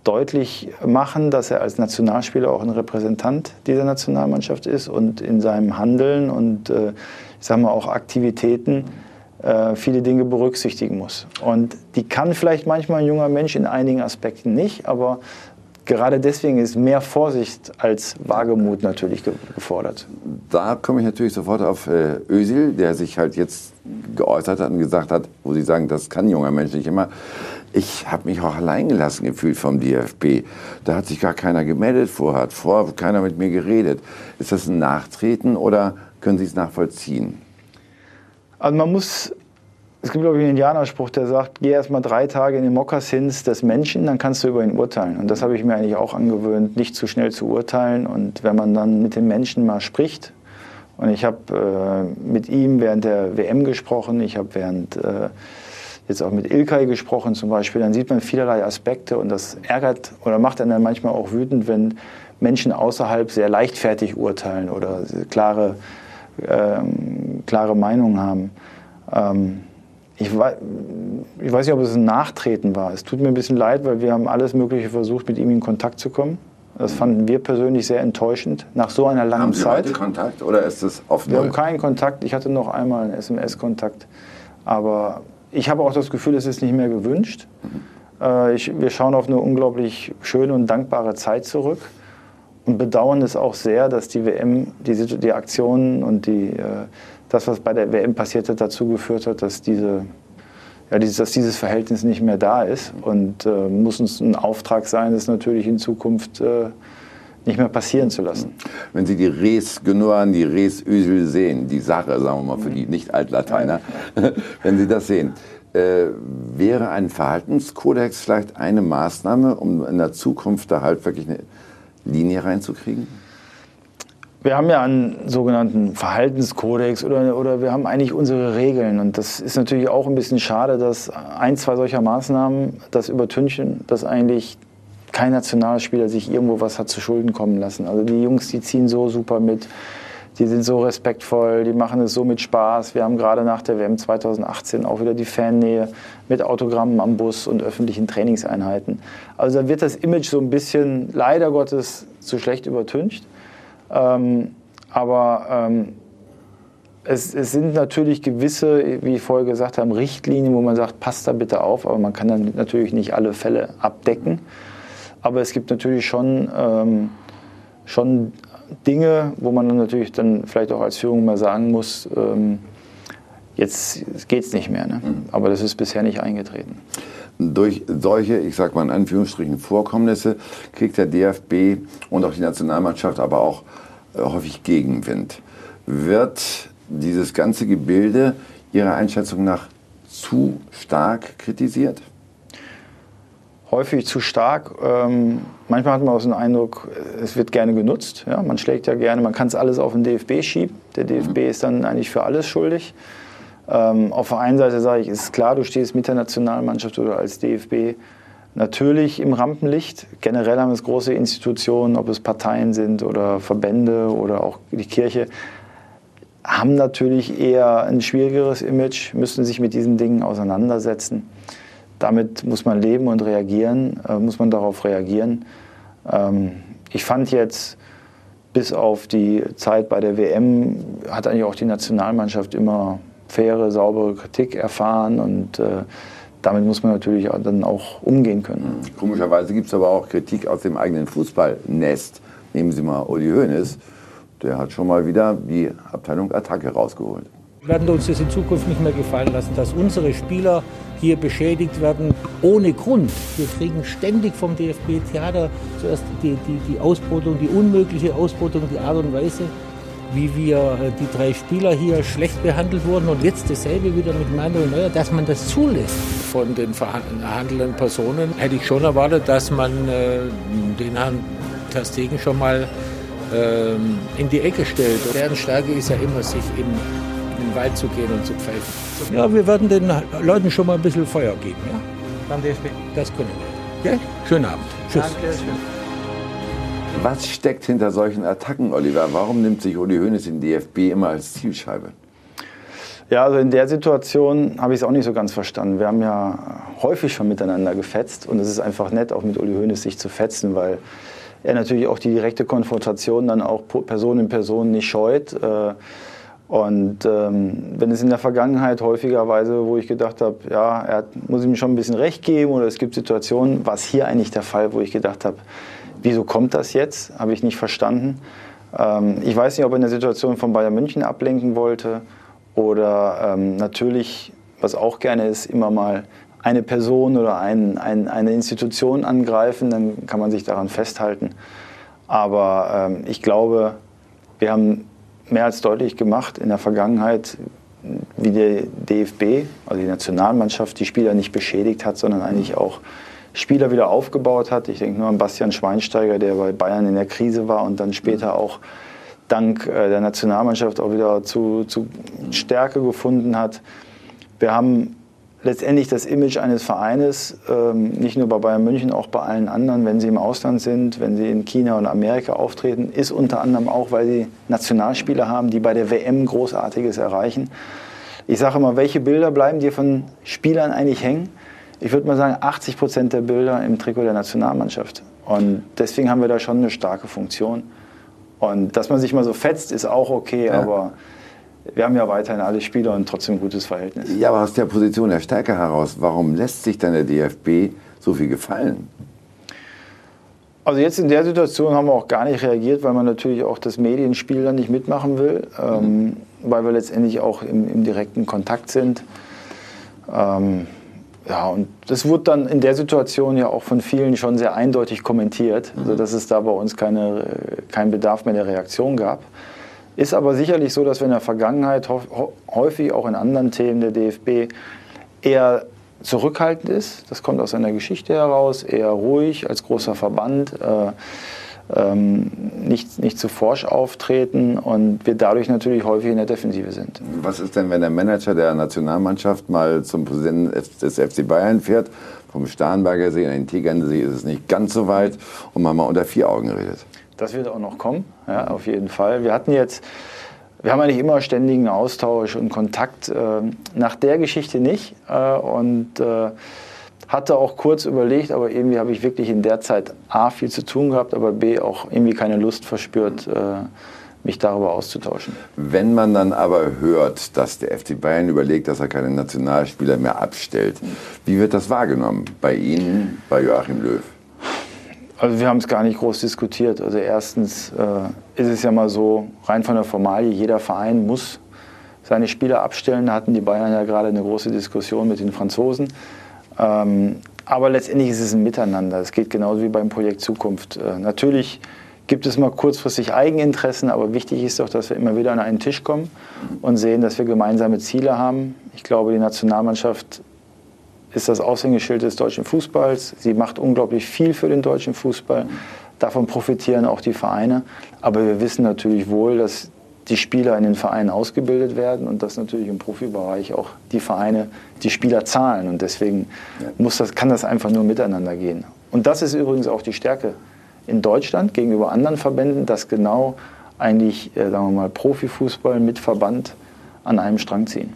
deutlich machen, dass er als Nationalspieler auch ein Repräsentant dieser Nationalmannschaft ist und in seinem Handeln und äh, ich sage mal auch Aktivitäten viele Dinge berücksichtigen muss. Und die kann vielleicht manchmal ein junger Mensch in einigen Aspekten nicht, aber gerade deswegen ist mehr Vorsicht als Wagemut natürlich gefordert. Da komme ich natürlich sofort auf äh, Özil, der sich halt jetzt geäußert hat und gesagt hat, wo Sie sagen, das kann ein junger Mensch nicht immer. Ich habe mich auch alleingelassen gefühlt vom DFB. Da hat sich gar keiner gemeldet vorher, hat vor keiner mit mir geredet. Ist das ein Nachtreten oder können Sie es nachvollziehen? Also man muss es gibt, glaube ich, einen Indianerspruch, der sagt, geh erst mal drei Tage in den Mokassins des Menschen, dann kannst du über ihn urteilen. Und das habe ich mir eigentlich auch angewöhnt, nicht zu schnell zu urteilen. Und wenn man dann mit den Menschen mal spricht, und ich habe äh, mit ihm während der WM gesprochen, ich habe während äh, jetzt auch mit Ilkay gesprochen zum Beispiel, dann sieht man vielerlei Aspekte und das ärgert oder macht einen dann manchmal auch wütend, wenn Menschen außerhalb sehr leichtfertig urteilen oder klare, ähm, klare Meinungen haben. Ähm, ich, ich weiß nicht, ob es ein Nachtreten war. Es tut mir ein bisschen leid, weil wir haben alles Mögliche versucht, mit ihm in Kontakt zu kommen. Das fanden wir persönlich sehr enttäuschend nach so einer langen haben Sie Zeit. Heute Kontakt oder ist es oft Wir haben keinen Kontakt. Ich hatte noch einmal einen SMS-Kontakt, aber ich habe auch das Gefühl, es ist nicht mehr gewünscht. Mhm. Äh, ich, wir schauen auf eine unglaublich schöne und dankbare Zeit zurück und bedauern es auch sehr, dass die WM, die, die Aktionen und die äh, das, was bei der WM passiert hat, dazu geführt hat, dass, diese, ja, dieses, dass dieses Verhältnis nicht mehr da ist. Und äh, muss uns ein Auftrag sein, das natürlich in Zukunft äh, nicht mehr passieren zu lassen. Wenn Sie die Res Genoan, die Res Ösel sehen, die Sache, sagen wir mal für die Nicht-Altlateiner, wenn Sie das sehen, äh, wäre ein Verhaltenskodex vielleicht eine Maßnahme, um in der Zukunft da halt wirklich eine Linie reinzukriegen? Wir haben ja einen sogenannten Verhaltenskodex oder, oder wir haben eigentlich unsere Regeln. Und das ist natürlich auch ein bisschen schade, dass ein, zwei solcher Maßnahmen das übertünchen, dass eigentlich kein Nationalspieler sich irgendwo was hat zu Schulden kommen lassen. Also die Jungs, die ziehen so super mit, die sind so respektvoll, die machen es so mit Spaß. Wir haben gerade nach der WM 2018 auch wieder die Fannähe mit Autogrammen am Bus und öffentlichen Trainingseinheiten. Also da wird das Image so ein bisschen leider Gottes zu schlecht übertüncht. Ähm, aber ähm, es, es, sind natürlich gewisse, wie ich vorher gesagt habe, Richtlinien, wo man sagt, passt da bitte auf, aber man kann dann natürlich nicht alle Fälle abdecken. Aber es gibt natürlich schon, ähm, schon Dinge, wo man dann natürlich dann vielleicht auch als Führung mal sagen muss, ähm, jetzt geht es nicht mehr. Ne? Mhm. Aber das ist bisher nicht eingetreten. Durch solche, ich sage mal in Anführungsstrichen, Vorkommnisse kriegt der DFB und auch die Nationalmannschaft aber auch äh, häufig Gegenwind. Wird dieses ganze Gebilde Ihrer Einschätzung nach zu stark kritisiert? Häufig zu stark. Ähm, manchmal hat man auch so den Eindruck, es wird gerne genutzt. Ja, man schlägt ja gerne, man kann es alles auf den DFB schieben. Der DFB mhm. ist dann eigentlich für alles schuldig. Ähm, auf der einen Seite sage ich, ist klar, du stehst mit der Nationalmannschaft oder als DFB natürlich im Rampenlicht. Generell haben es große Institutionen, ob es Parteien sind oder Verbände oder auch die Kirche, haben natürlich eher ein schwierigeres Image, müssen sich mit diesen Dingen auseinandersetzen. Damit muss man leben und reagieren, äh, muss man darauf reagieren. Ähm, ich fand jetzt, bis auf die Zeit bei der WM, hat eigentlich auch die Nationalmannschaft immer faire, saubere Kritik erfahren und äh, damit muss man natürlich dann auch umgehen können. Komischerweise gibt es aber auch Kritik aus dem eigenen Fußballnest. Nehmen Sie mal Uli Hoeneß, der hat schon mal wieder die Abteilung Attacke rausgeholt. Werden uns das in Zukunft nicht mehr gefallen lassen, dass unsere Spieler hier beschädigt werden ohne Grund. Wir kriegen ständig vom DFB Theater zuerst die, die, die Ausbeutung, die unmögliche Ausbeutung, die Art und Weise, wie wir äh, die drei Spieler hier schlecht behandelt wurden und jetzt dasselbe wieder mit Manuel Neuer, dass man das zulässt. Von den verhandelnden Personen hätte ich schon erwartet, dass man äh, den Herrn Terstegen schon mal ähm, in die Ecke stellt. Deren Stärke ist ja immer, sich in, in den Wald zu gehen und zu pfeifen. Ja, wir werden den Leuten schon mal ein bisschen Feuer geben. Ja? Beim DFB. Das können wir. Ja? Schönen Abend. Tschüss. Danke. Was steckt hinter solchen Attacken, Oliver? Warum nimmt sich Uli Hoeneß den DFB immer als Zielscheibe? Ja, also in der Situation habe ich es auch nicht so ganz verstanden. Wir haben ja häufig schon miteinander gefetzt und es ist einfach nett, auch mit Uli Hoeneß sich zu fetzen, weil er natürlich auch die direkte Konfrontation dann auch Person in Person nicht scheut. Äh, und ähm, wenn es in der Vergangenheit häufigerweise, wo ich gedacht habe, ja, er hat, muss ihm schon ein bisschen recht geben oder es gibt Situationen, war es hier eigentlich der Fall, wo ich gedacht habe, wieso kommt das jetzt? Habe ich nicht verstanden. Ähm, ich weiß nicht, ob er in der Situation von Bayern München ablenken wollte oder ähm, natürlich, was auch gerne ist, immer mal eine Person oder ein, ein, eine Institution angreifen, dann kann man sich daran festhalten. Aber ähm, ich glaube, wir haben mehr als deutlich gemacht in der Vergangenheit, wie der DFB, also die Nationalmannschaft, die Spieler nicht beschädigt hat, sondern eigentlich auch Spieler wieder aufgebaut hat. Ich denke nur an Bastian Schweinsteiger, der bei Bayern in der Krise war und dann später auch dank äh, der Nationalmannschaft auch wieder zu, zu Stärke gefunden hat. Wir haben letztendlich das Image eines Vereines, ähm, nicht nur bei Bayern München, auch bei allen anderen, wenn sie im Ausland sind, wenn sie in China und Amerika auftreten, ist unter anderem auch, weil sie Nationalspieler haben, die bei der WM Großartiges erreichen. Ich sage immer, welche Bilder bleiben dir von Spielern eigentlich hängen? Ich würde mal sagen, 80 Prozent der Bilder im Trikot der Nationalmannschaft. Und deswegen haben wir da schon eine starke Funktion. Und dass man sich mal so fetzt, ist auch okay, ja. aber wir haben ja weiterhin alle Spieler und trotzdem ein gutes Verhältnis. Ja, aber aus der Position der Stärke heraus, warum lässt sich dann der DFB so viel gefallen? Also jetzt in der Situation haben wir auch gar nicht reagiert, weil man natürlich auch das Medienspiel dann nicht mitmachen will, ähm, mhm. ähm, weil wir letztendlich auch im, im direkten Kontakt sind. Ähm, ja, und das wurde dann in der Situation ja auch von vielen schon sehr eindeutig kommentiert, mhm. sodass es da bei uns keine, keinen Bedarf mehr der Reaktion gab. Ist aber sicherlich so, dass wir in der Vergangenheit häufig auch in anderen Themen der DFB eher zurückhaltend ist. Das kommt aus seiner Geschichte heraus, eher ruhig als großer Verband. Äh, ähm, nicht, nicht zu forsch auftreten und wir dadurch natürlich häufig in der Defensive sind. Was ist denn, wenn der Manager der Nationalmannschaft mal zum Präsidenten des FC Bayern fährt, vom Starnberger See in den Tegernsee ist es nicht ganz so weit und man mal unter vier Augen redet? Das wird auch noch kommen, ja, auf jeden Fall. Wir hatten jetzt, wir haben eigentlich immer ständigen Austausch und Kontakt. Äh, nach der Geschichte nicht äh, und äh, hatte auch kurz überlegt, aber irgendwie habe ich wirklich in der Zeit A viel zu tun gehabt, aber B auch irgendwie keine Lust verspürt, äh, mich darüber auszutauschen. Wenn man dann aber hört, dass der FC Bayern überlegt, dass er keine Nationalspieler mehr abstellt, wie wird das wahrgenommen bei Ihnen, bei Joachim Löw? Also wir haben es gar nicht groß diskutiert. Also erstens äh, ist es ja mal so, rein von der Formalie, jeder Verein muss seine Spieler abstellen. Da hatten die Bayern ja gerade eine große Diskussion mit den Franzosen. Ähm, aber letztendlich ist es ein Miteinander. Es geht genauso wie beim Projekt Zukunft. Äh, natürlich gibt es mal kurzfristig Eigeninteressen, aber wichtig ist doch, dass wir immer wieder an einen Tisch kommen und sehen, dass wir gemeinsame Ziele haben. Ich glaube, die Nationalmannschaft ist das Aushängeschild des deutschen Fußballs. Sie macht unglaublich viel für den deutschen Fußball. Davon profitieren auch die Vereine. Aber wir wissen natürlich wohl, dass die Spieler in den Vereinen ausgebildet werden und dass natürlich im Profibereich auch die Vereine die Spieler zahlen. Und deswegen muss das, kann das einfach nur miteinander gehen. Und das ist übrigens auch die Stärke in Deutschland gegenüber anderen Verbänden, dass genau eigentlich, äh, sagen wir mal, Profifußball mit Verband an einem Strang ziehen.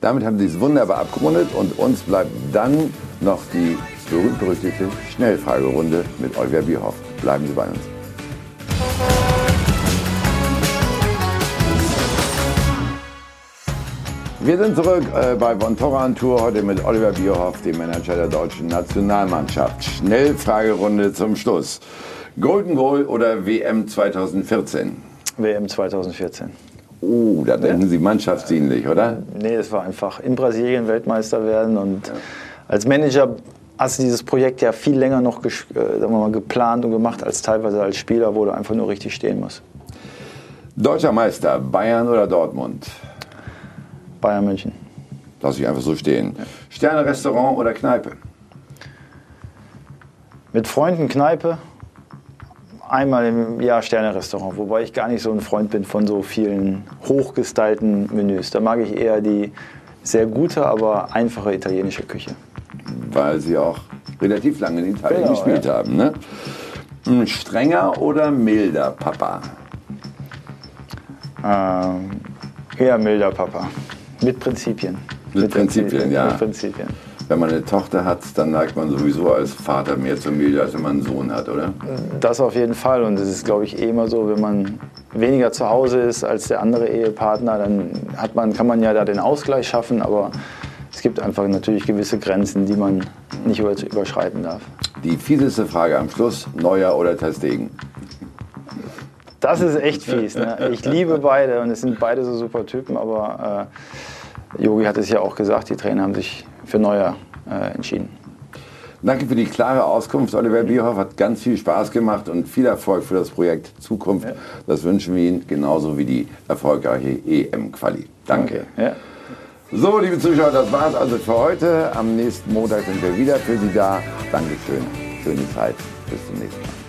Damit haben Sie es wunderbar abgerundet und uns bleibt dann noch die berühmt-berüchtigte Schnellfragerunde mit Oliver Bierhoff. Bleiben Sie bei uns. Wir sind zurück äh, bei Von Torran Tour, heute mit Oliver Bierhoff, dem Manager der deutschen Nationalmannschaft. Schnellfragerunde zum Schluss. Golden Goal oder WM 2014? WM 2014. Oh, da denken Sie mannschaftsdienlich, oder? Nee, es war einfach in Brasilien Weltmeister werden und als Manager hast du dieses Projekt ja viel länger noch äh, mal, geplant und gemacht als teilweise als Spieler, wo du einfach nur richtig stehen musst. Deutscher Meister, Bayern oder Dortmund? Bayern München. Lass ich einfach so stehen. Ja. Sterne Restaurant oder Kneipe? Mit Freunden Kneipe, einmal im Jahr Sterne-Restaurant, wobei ich gar nicht so ein Freund bin von so vielen hochgestylten Menüs. Da mag ich eher die sehr gute, aber einfache italienische Küche. Weil Sie auch relativ lange in Italien genau, gespielt ja. haben. Ne? Ein strenger oder milder Papa? Ähm, eher milder Papa. Mit Prinzipien. Mit, Mit Prinzipien, Prinzipien, ja. Mit Prinzipien. Wenn man eine Tochter hat, dann neigt man sowieso als Vater mehr zur Milde, als wenn man einen Sohn hat, oder? Das auf jeden Fall. Und es ist, glaube ich, eh immer so, wenn man weniger zu Hause ist als der andere Ehepartner, dann hat man, kann man ja da den Ausgleich schaffen. Aber es gibt einfach natürlich gewisse Grenzen, die man nicht überschreiten darf. Die fieseste Frage am Schluss, Neuer oder Testegen? Das ist echt fies. Ne? Ich liebe beide und es sind beide so super Typen, aber Yogi äh, hat es ja auch gesagt, die Trainer haben sich für Neuer äh, entschieden. Danke für die klare Auskunft. Oliver Bierhoff hat ganz viel Spaß gemacht und viel Erfolg für das Projekt Zukunft. Ja. Das wünschen wir Ihnen genauso wie die erfolgreiche EM-Quali. Danke. Ja. So, liebe Zuschauer, das war es also für heute. Am nächsten Montag sind wir wieder für Sie da. Dankeschön. Schöne Zeit. Bis zum nächsten Mal.